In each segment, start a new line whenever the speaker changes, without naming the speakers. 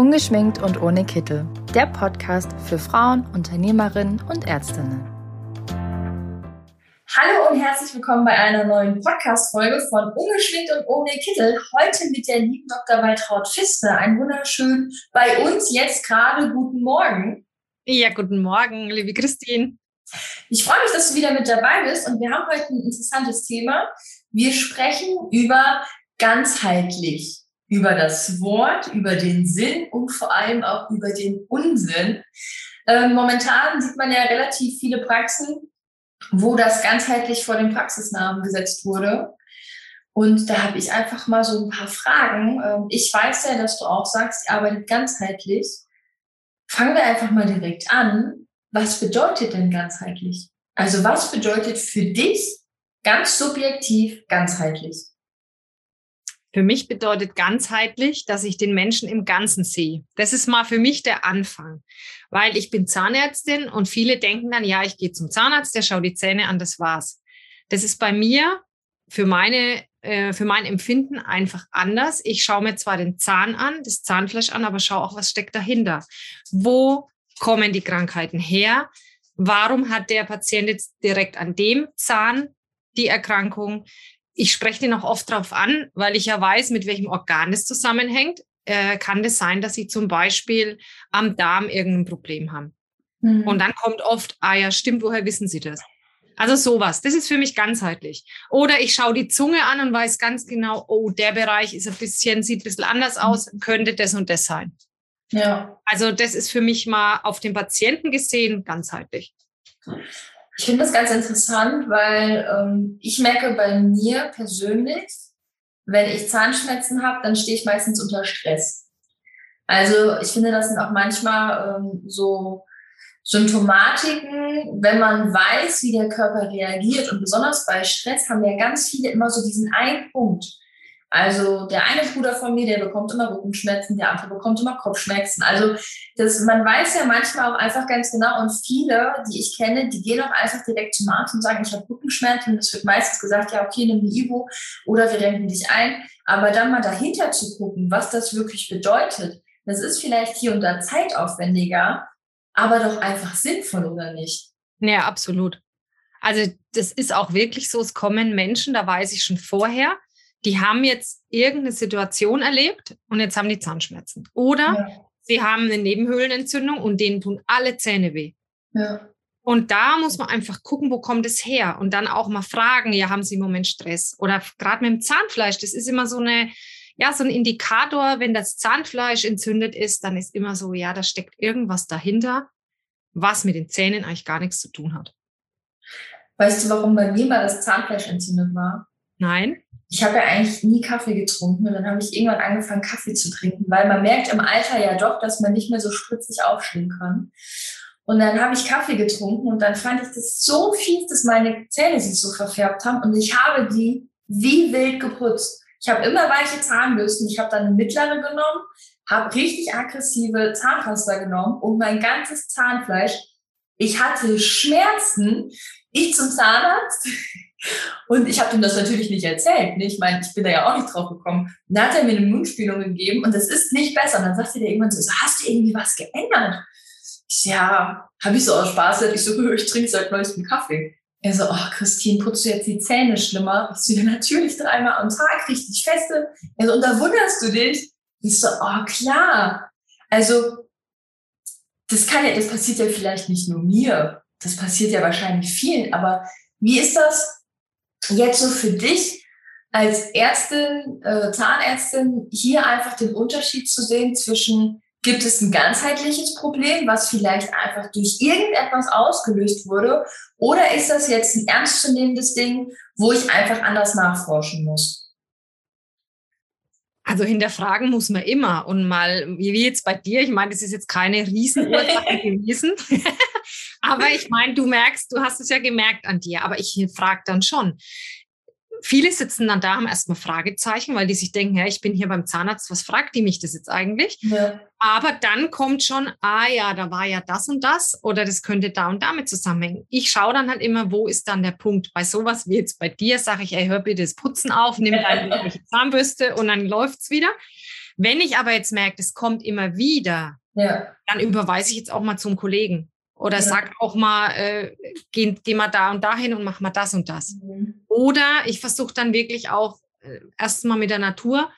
Ungeschminkt und ohne Kittel. Der Podcast für Frauen, Unternehmerinnen und Ärztinnen.
Hallo und herzlich willkommen bei einer neuen Podcast-Folge von Ungeschminkt und ohne Kittel. Heute mit der lieben Dr. Waltraud Pfister. Ein wunderschön bei uns jetzt gerade guten Morgen.
Ja, guten Morgen, liebe Christine.
Ich freue mich, dass du wieder mit dabei bist und wir haben heute ein interessantes Thema. Wir sprechen über ganzheitlich, über das Wort, über den Sinn und vor allem auch über den Unsinn. Ähm, momentan sieht man ja relativ viele Praxen, wo das ganzheitlich vor den Praxisnamen gesetzt wurde. Und da habe ich einfach mal so ein paar Fragen. Ähm, ich weiß ja, dass du auch sagst, ihr arbeitet ganzheitlich. Fangen wir einfach mal direkt an. Was bedeutet denn ganzheitlich? Also was bedeutet für dich ganz subjektiv ganzheitlich?
Für mich bedeutet ganzheitlich, dass ich den Menschen im Ganzen sehe. Das ist mal für mich der Anfang, weil ich bin Zahnärztin und viele denken dann, ja, ich gehe zum Zahnarzt, der schaut die Zähne an, das war's. Das ist bei mir für meine äh, für mein Empfinden einfach anders. Ich schaue mir zwar den Zahn an, das Zahnfleisch an, aber schaue auch, was steckt dahinter. Wo kommen die Krankheiten her? Warum hat der Patient jetzt direkt an dem Zahn die Erkrankung? Ich spreche den auch oft darauf an, weil ich ja weiß, mit welchem Organ es zusammenhängt. Äh, kann das sein, dass sie zum Beispiel am Darm irgendein Problem haben? Mhm. Und dann kommt oft, ah ja, stimmt, woher wissen Sie das? Also sowas, das ist für mich ganzheitlich. Oder ich schaue die Zunge an und weiß ganz genau, oh, der Bereich ist ein bisschen, sieht ein bisschen anders mhm. aus, könnte das und das sein. Ja. Also das ist für mich mal auf den Patienten gesehen ganzheitlich.
Ich finde das ganz interessant, weil ähm, ich merke bei mir persönlich, wenn ich Zahnschmerzen habe, dann stehe ich meistens unter Stress. Also ich finde, das sind auch manchmal ähm, so Symptomatiken, wenn man weiß, wie der Körper reagiert. Und besonders bei Stress haben ja ganz viele immer so diesen einen Punkt. Also der eine Bruder von mir, der bekommt immer Rückenschmerzen, der andere bekommt immer Kopfschmerzen. Also das, man weiß ja manchmal auch einfach ganz genau und viele, die ich kenne, die gehen auch einfach direkt zum Arzt und sagen, ich habe Rückenschmerzen. Und es wird meistens gesagt, ja okay, nimm die Ibo oder wir renken dich ein. Aber dann mal dahinter zu gucken, was das wirklich bedeutet, das ist vielleicht hier und da zeitaufwendiger, aber doch einfach sinnvoll oder nicht?
Ja, absolut. Also das ist auch wirklich so, es kommen Menschen, da weiß ich schon vorher, die haben jetzt irgendeine Situation erlebt und jetzt haben die Zahnschmerzen. Oder ja. sie haben eine Nebenhöhlenentzündung und denen tun alle Zähne weh. Ja. Und da muss man einfach gucken, wo kommt es her? Und dann auch mal fragen, ja, haben Sie im Moment Stress? Oder gerade mit dem Zahnfleisch, das ist immer so eine, ja, so ein Indikator, wenn das Zahnfleisch entzündet ist, dann ist immer so, ja, da steckt irgendwas dahinter, was mit den Zähnen eigentlich gar nichts zu tun hat.
Weißt du, warum bei mir mal das Zahnfleisch entzündet war?
Nein
ich habe ja eigentlich nie Kaffee getrunken und dann habe ich irgendwann angefangen, Kaffee zu trinken, weil man merkt im Alter ja doch, dass man nicht mehr so spritzig aufstehen kann. Und dann habe ich Kaffee getrunken und dann fand ich das so fies, dass meine Zähne sich so verfärbt haben und ich habe die wie wild geputzt. Ich habe immer weiche Zahnbürsten. Ich habe dann eine mittlere genommen, habe richtig aggressive Zahnpasta genommen und mein ganzes Zahnfleisch. Ich hatte Schmerzen. Ich zum Zahnarzt. Und ich habe ihm das natürlich nicht erzählt. Ne? Ich meine, ich bin da ja auch nicht drauf gekommen. Und dann hat er mir eine Mundspielung gegeben und das ist nicht besser. Und dann sagte der irgendwann so, hast du irgendwie was geändert? Ich so, ja, habe ich so aus Spaß. Ich so, ich trinke seit neuestem Kaffee. Er so, oh, Christine, putzt du jetzt die Zähne schlimmer? Ich so, ja, natürlich dreimal am Tag, richtig feste. Er so, und da wunderst du dich? Ich so, oh, klar. Also, das kann ja, das passiert ja vielleicht nicht nur mir. Das passiert ja wahrscheinlich vielen. Aber wie ist das, jetzt so für dich als Ärztin, äh, Zahnärztin, hier einfach den Unterschied zu sehen zwischen, gibt es ein ganzheitliches Problem, was vielleicht einfach durch irgendetwas ausgelöst wurde, oder ist das jetzt ein ernstzunehmendes Ding, wo ich einfach anders nachforschen muss?
Also hinterfragen muss man immer und mal, wie jetzt bei dir, ich meine, das ist jetzt keine Riesenursache gewesen, aber ich meine, du merkst, du hast es ja gemerkt an dir, aber ich frage dann schon. Viele sitzen dann da, haben erstmal Fragezeichen, weil die sich denken, ja, ich bin hier beim Zahnarzt, was fragt die mich das jetzt eigentlich? Ja. Aber dann kommt schon, ah ja, da war ja das und das oder das könnte da und damit zusammenhängen. Ich schaue dann halt immer, wo ist dann der Punkt? Bei sowas wie jetzt bei dir sage ich, ey, hör bitte das Putzen auf, nimm deine Zahnbürste und dann läuft's wieder. Wenn ich aber jetzt merke, es kommt immer wieder, ja. dann überweise ich jetzt auch mal zum Kollegen. Oder ja. sag auch mal, äh, geh, geh mal da und dahin und mach mal das und das. Mhm. Oder ich versuche dann wirklich auch äh, erstmal mit der Natur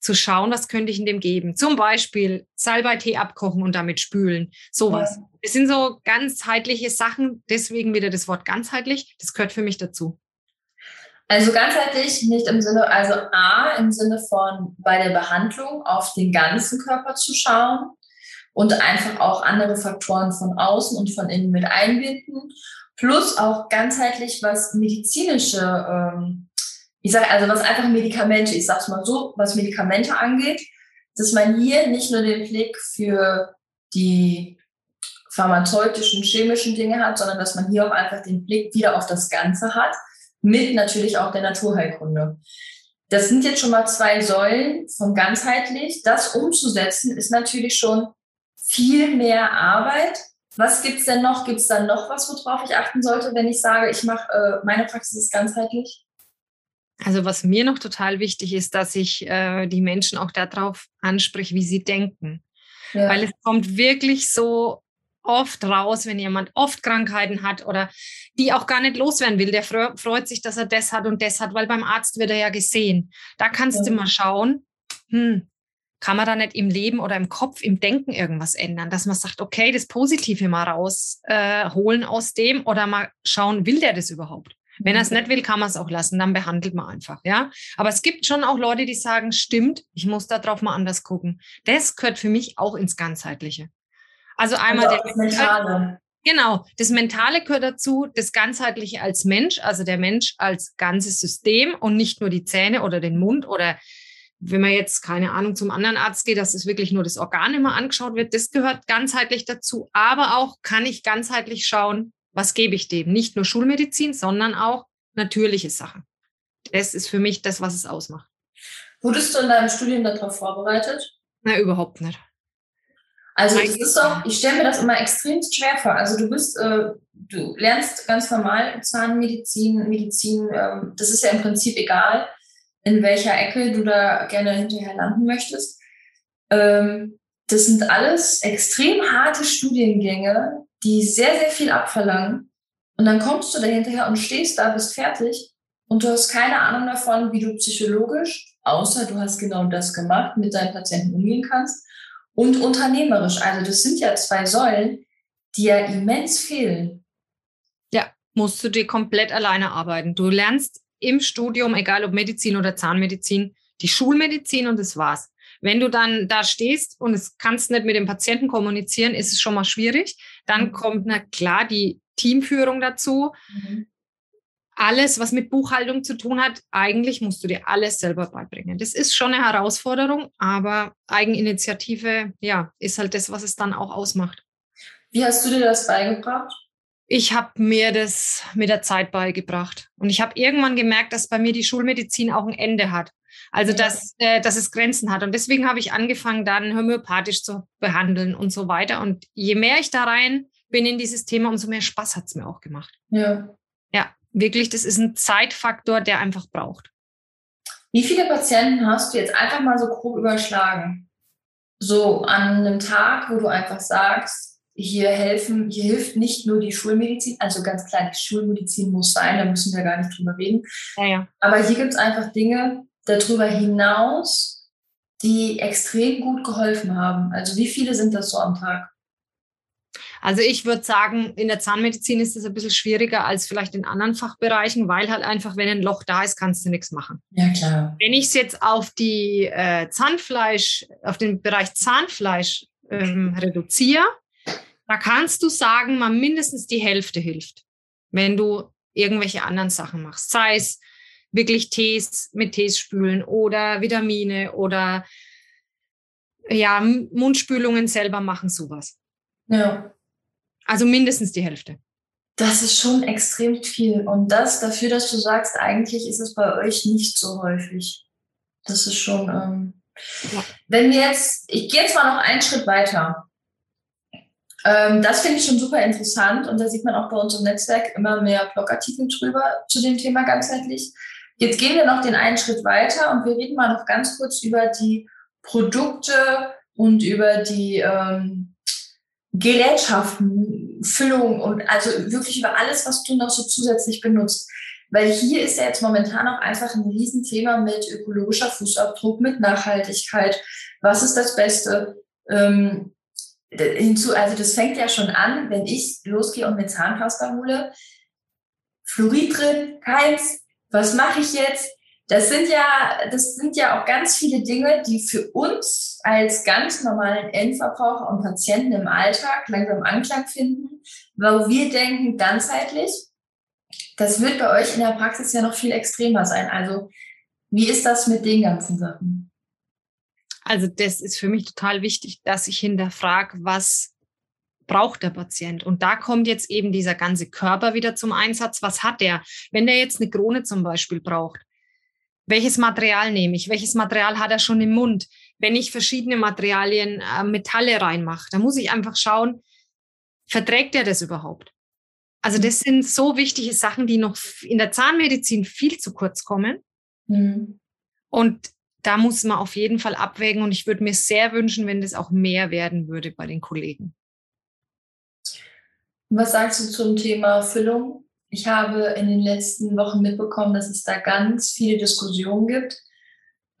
zu schauen, was könnte ich in dem geben. Zum Beispiel Salbeitee abkochen und damit spülen. Sowas. Ja. Das sind so ganzheitliche Sachen, deswegen wieder das Wort ganzheitlich. Das gehört für mich dazu.
Also ganzheitlich nicht im Sinne, also A, im Sinne von bei der Behandlung auf den ganzen Körper zu schauen und einfach auch andere Faktoren von außen und von innen mit einbinden. Plus auch ganzheitlich, was medizinische ähm, ich sage also, was einfach Medikamente, ich sage es mal so, was Medikamente angeht, dass man hier nicht nur den Blick für die pharmazeutischen, chemischen Dinge hat, sondern dass man hier auch einfach den Blick wieder auf das Ganze hat, mit natürlich auch der Naturheilkunde. Das sind jetzt schon mal zwei Säulen von ganzheitlich. Das umzusetzen ist natürlich schon viel mehr Arbeit. Was gibt's denn noch? Gibt es dann noch was, worauf ich achten sollte, wenn ich sage, ich mache äh, meine Praxis ist ganzheitlich?
Also was mir noch total wichtig ist, dass ich äh, die Menschen auch darauf anspreche, wie sie denken. Ja. Weil es kommt wirklich so oft raus, wenn jemand oft Krankheiten hat oder die auch gar nicht loswerden will. Der freut sich, dass er das hat und das hat, weil beim Arzt wird er ja gesehen. Da kannst ja. du mal schauen, hm, kann man da nicht im Leben oder im Kopf, im Denken irgendwas ändern, dass man sagt, okay, das Positive mal rausholen äh, aus dem oder mal schauen, will der das überhaupt? Wenn er es nicht will, kann man es auch lassen, dann behandelt man einfach, ja. Aber es gibt schon auch Leute, die sagen, stimmt, ich muss da drauf mal anders gucken. Das gehört für mich auch ins Ganzheitliche. Also einmal also das Mentale. Genau, das Mentale gehört dazu, das Ganzheitliche als Mensch, also der Mensch als ganzes System und nicht nur die Zähne oder den Mund oder wenn man jetzt, keine Ahnung, zum anderen Arzt geht, dass es wirklich nur das Organ immer angeschaut wird, das gehört ganzheitlich dazu. Aber auch kann ich ganzheitlich schauen, was gebe ich dem? Nicht nur Schulmedizin, sondern auch natürliche Sachen. Das ist für mich das, was es ausmacht.
Wurdest du in deinem Studium darauf vorbereitet?
Na, überhaupt nicht.
Also das ist doch, ich stelle mir das immer extrem schwer vor. Also du bist, äh, du lernst ganz normal Zahnmedizin, Medizin, ähm, das ist ja im Prinzip egal, in welcher Ecke du da gerne hinterher landen möchtest. Ähm, das sind alles extrem harte Studiengänge, die sehr, sehr viel abverlangen. Und dann kommst du da hinterher und stehst da, bist fertig und du hast keine Ahnung davon, wie du psychologisch, außer du hast genau das gemacht, mit deinen Patienten umgehen kannst und unternehmerisch. Also das sind ja zwei Säulen, die ja immens fehlen.
Ja, musst du dir komplett alleine arbeiten. Du lernst im Studium, egal ob Medizin oder Zahnmedizin, die Schulmedizin und das war's. Wenn du dann da stehst und es kannst nicht mit dem Patienten kommunizieren, ist es schon mal schwierig. Dann mhm. kommt na klar die Teamführung dazu. Mhm. Alles, was mit Buchhaltung zu tun hat, eigentlich musst du dir alles selber beibringen. Das ist schon eine Herausforderung, aber Eigeninitiative, ja, ist halt das, was es dann auch ausmacht.
Wie hast du dir das beigebracht?
Ich habe mir das mit der Zeit beigebracht. Und ich habe irgendwann gemerkt, dass bei mir die Schulmedizin auch ein Ende hat. Also, dass, äh, dass es Grenzen hat. Und deswegen habe ich angefangen, dann homöopathisch zu behandeln und so weiter. Und je mehr ich da rein bin in dieses Thema, umso mehr Spaß hat es mir auch gemacht.
Ja.
Ja, wirklich, das ist ein Zeitfaktor, der einfach braucht.
Wie viele Patienten hast du jetzt einfach mal so grob überschlagen? So an einem Tag, wo du einfach sagst, hier helfen, hier hilft nicht nur die Schulmedizin, also ganz klar, die Schulmedizin muss sein, da müssen wir gar nicht drüber reden.
Ja, ja.
Aber hier gibt es einfach Dinge, darüber hinaus, die extrem gut geholfen haben? Also wie viele sind das so am Tag?
Also ich würde sagen, in der Zahnmedizin ist es ein bisschen schwieriger als vielleicht in anderen Fachbereichen, weil halt einfach, wenn ein Loch da ist, kannst du nichts machen.
Ja, klar.
Wenn ich es jetzt auf die äh, Zahnfleisch, auf den Bereich Zahnfleisch ähm, reduziere, da kannst du sagen, mal mindestens die Hälfte hilft, wenn du irgendwelche anderen Sachen machst. Sei es wirklich Tees mit Tees spülen oder Vitamine oder ja, Mundspülungen selber machen, sowas.
Ja.
Also mindestens die Hälfte.
Das ist schon extrem viel. Und das dafür, dass du sagst, eigentlich ist es bei euch nicht so häufig. Das ist schon. Ähm, ja. Wenn wir jetzt, ich gehe jetzt mal noch einen Schritt weiter. Ähm, das finde ich schon super interessant und da sieht man auch bei uns im Netzwerk immer mehr Blogartikel drüber zu dem Thema ganzheitlich. Jetzt gehen wir noch den einen Schritt weiter und wir reden mal noch ganz kurz über die Produkte und über die ähm, Gerätschaften, Füllung und also wirklich über alles, was du noch so zusätzlich benutzt. Weil hier ist ja jetzt momentan auch einfach ein Riesenthema mit ökologischer Fußabdruck, mit Nachhaltigkeit. Was ist das Beste? Ähm, hinzu, also das fängt ja schon an, wenn ich losgehe und mir Zahnpasta hole. Fluorid drin, keins. Was mache ich jetzt? Das sind ja, das sind ja auch ganz viele Dinge, die für uns als ganz normalen Endverbraucher und Patienten im Alltag langsam Anklang finden, weil wir denken ganzheitlich. Das wird bei euch in der Praxis ja noch viel extremer sein. Also, wie ist das mit den ganzen Sachen?
Also, das ist für mich total wichtig, dass ich hinterfrage, was braucht der Patient? Und da kommt jetzt eben dieser ganze Körper wieder zum Einsatz. Was hat der? Wenn der jetzt eine Krone zum Beispiel braucht, welches Material nehme ich? Welches Material hat er schon im Mund? Wenn ich verschiedene Materialien, äh, Metalle reinmache, dann muss ich einfach schauen, verträgt er das überhaupt? Also das sind so wichtige Sachen, die noch in der Zahnmedizin viel zu kurz kommen. Mhm. Und da muss man auf jeden Fall abwägen. Und ich würde mir sehr wünschen, wenn das auch mehr werden würde bei den Kollegen.
Was sagst du zum Thema Füllung? Ich habe in den letzten Wochen mitbekommen, dass es da ganz viele Diskussionen gibt.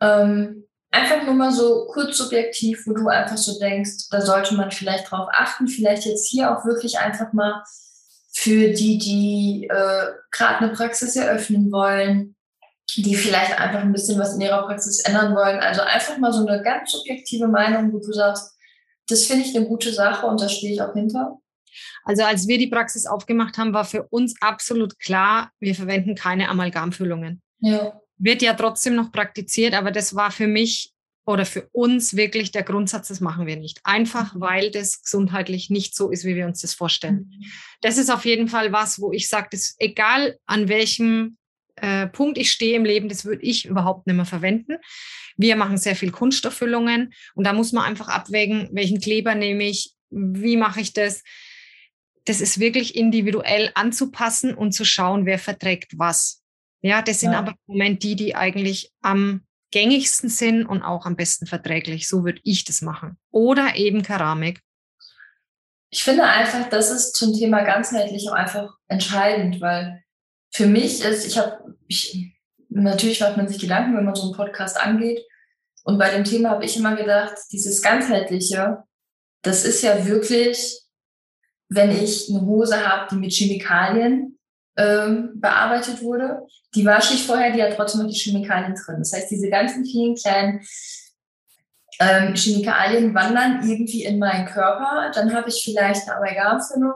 Ähm, einfach nur mal so kurz subjektiv, wo du einfach so denkst, da sollte man vielleicht drauf achten, vielleicht jetzt hier auch wirklich einfach mal für die, die äh, gerade eine Praxis eröffnen wollen, die vielleicht einfach ein bisschen was in ihrer Praxis ändern wollen. Also einfach mal so eine ganz subjektive Meinung, wo du sagst, das finde ich eine gute Sache und da stehe ich auch hinter.
Also als wir die Praxis aufgemacht haben, war für uns absolut klar, wir verwenden keine Amalgamfüllungen. Ja. Wird ja trotzdem noch praktiziert, aber das war für mich oder für uns wirklich der Grundsatz, das machen wir nicht. Einfach, mhm. weil das gesundheitlich nicht so ist, wie wir uns das vorstellen. Mhm. Das ist auf jeden Fall was, wo ich sage, das egal an welchem äh, Punkt ich stehe im Leben, das würde ich überhaupt nicht mehr verwenden. Wir machen sehr viel Kunststofffüllungen und da muss man einfach abwägen, welchen Kleber nehme ich, wie mache ich das das ist wirklich individuell anzupassen und zu schauen, wer verträgt was. Ja, das sind ja. aber im Moment die, die eigentlich am gängigsten sind und auch am besten verträglich. So würde ich das machen. Oder eben Keramik.
Ich finde einfach, das ist zum Thema ganzheitlich auch einfach entscheidend, weil für mich ist, ich habe, ich, natürlich macht man sich Gedanken, wenn man so einen Podcast angeht. Und bei dem Thema habe ich immer gedacht, dieses ganzheitliche, das ist ja wirklich wenn ich eine Hose habe, die mit Chemikalien ähm, bearbeitet wurde, die wasche ich vorher, die hat trotzdem noch die Chemikalien drin. Das heißt, diese ganzen vielen kleinen ähm, Chemikalien wandern irgendwie in meinen Körper. Dann habe ich vielleicht eine Amalgamfüllung,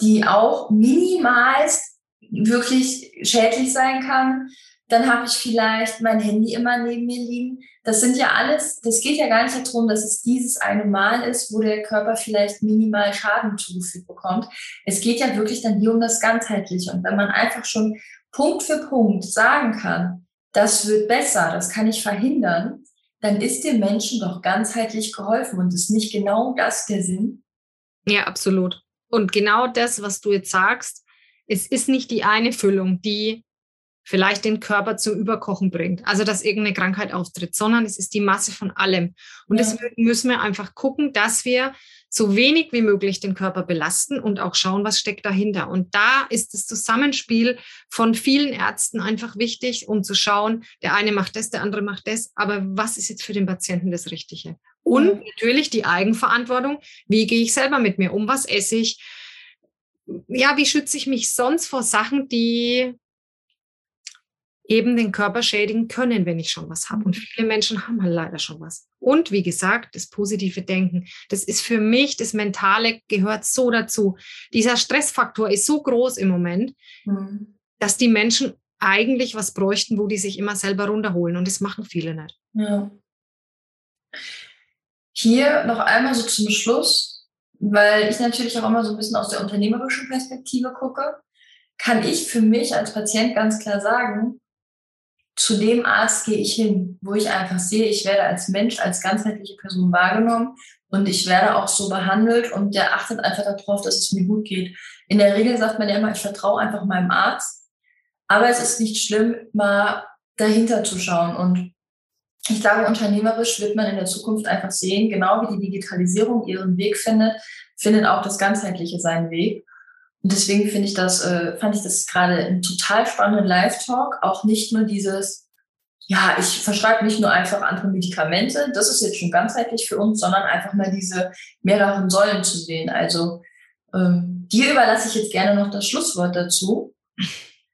die auch minimalst wirklich schädlich sein kann. Dann habe ich vielleicht mein Handy immer neben mir liegen. Das sind ja alles, das geht ja gar nicht darum, dass es dieses eine Mal ist, wo der Körper vielleicht minimal Schaden zugefügt bekommt. Es geht ja wirklich dann hier um das Ganzheitliche. Und wenn man einfach schon Punkt für Punkt sagen kann, das wird besser, das kann ich verhindern, dann ist dem Menschen doch ganzheitlich geholfen und ist nicht genau das der Sinn?
Ja, absolut. Und genau das, was du jetzt sagst, es ist nicht die eine Füllung, die vielleicht den Körper zum Überkochen bringt. Also dass irgendeine Krankheit auftritt, sondern es ist die Masse von allem. Und ja. deswegen müssen wir einfach gucken, dass wir so wenig wie möglich den Körper belasten und auch schauen, was steckt dahinter. Und da ist das Zusammenspiel von vielen Ärzten einfach wichtig, um zu schauen, der eine macht das, der andere macht das, aber was ist jetzt für den Patienten das Richtige? Und natürlich die Eigenverantwortung, wie gehe ich selber mit mir um, was esse ich? Ja, wie schütze ich mich sonst vor Sachen, die eben den Körper schädigen können, wenn ich schon was habe. Und mhm. viele Menschen haben halt leider schon was. Und wie gesagt, das positive Denken, das ist für mich, das Mentale gehört so dazu. Dieser Stressfaktor ist so groß im Moment, mhm. dass die Menschen eigentlich was bräuchten, wo die sich immer selber runterholen. Und das machen viele nicht. Ja.
Hier noch einmal so zum Schluss, weil ich natürlich auch immer so ein bisschen aus der unternehmerischen Perspektive gucke, kann ich für mich als Patient ganz klar sagen, zu dem Arzt gehe ich hin, wo ich einfach sehe, ich werde als Mensch, als ganzheitliche Person wahrgenommen und ich werde auch so behandelt und der achtet einfach darauf, dass es mir gut geht. In der Regel sagt man ja immer, ich vertraue einfach meinem Arzt, aber es ist nicht schlimm, mal dahinter zu schauen und ich glaube, unternehmerisch wird man in der Zukunft einfach sehen, genau wie die Digitalisierung ihren Weg findet, findet auch das Ganzheitliche seinen Weg. Und deswegen finde ich das, äh, fand ich das gerade einen total spannenden Live-Talk. Auch nicht nur dieses, ja, ich verschreibe nicht nur einfach andere Medikamente, das ist jetzt schon ganzheitlich für uns, sondern einfach mal diese mehreren Säulen zu sehen. Also ähm, dir überlasse ich jetzt gerne noch das Schlusswort dazu.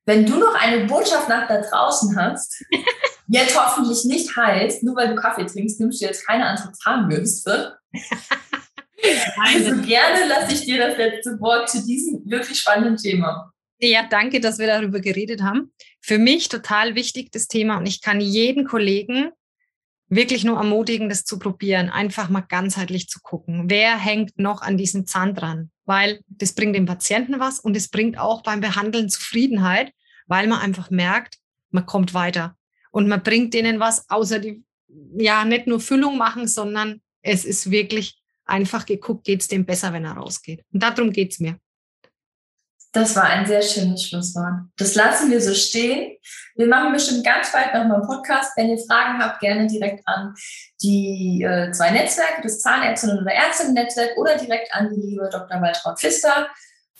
Wenn du noch eine Botschaft nach da draußen hast, jetzt hoffentlich nicht heißt, nur weil du Kaffee trinkst, nimmst du jetzt keine andere Zahnbürste. also gerne lasse ich dir das letzte Wort zu diesem wirklich spannenden Thema.
Ja, danke, dass wir darüber geredet haben. Für mich total wichtig das Thema und ich kann jeden Kollegen wirklich nur ermutigen, das zu probieren, einfach mal ganzheitlich zu gucken, wer hängt noch an diesem Zahn dran, weil das bringt dem Patienten was und es bringt auch beim Behandeln Zufriedenheit, weil man einfach merkt, man kommt weiter und man bringt denen was, außer die, ja, nicht nur Füllung machen, sondern es ist wirklich einfach geguckt, geht es dem besser, wenn er rausgeht. Und darum geht es mir.
Das war ein sehr schönes Schlusswort. Das lassen wir so stehen. Wir machen bestimmt ganz bald nochmal einen Podcast. Wenn ihr Fragen habt, gerne direkt an die äh, zwei Netzwerke, das Zahnärztinnen- oder Ärztinnen-Netzwerk oder direkt an die liebe Dr. Waltraud Pfister.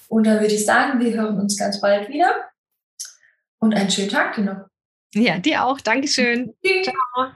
Und dann würde ich sagen, wir hören uns ganz bald wieder. Und einen schönen Tag dir noch.
Ja, dir auch. Dankeschön. Ciao.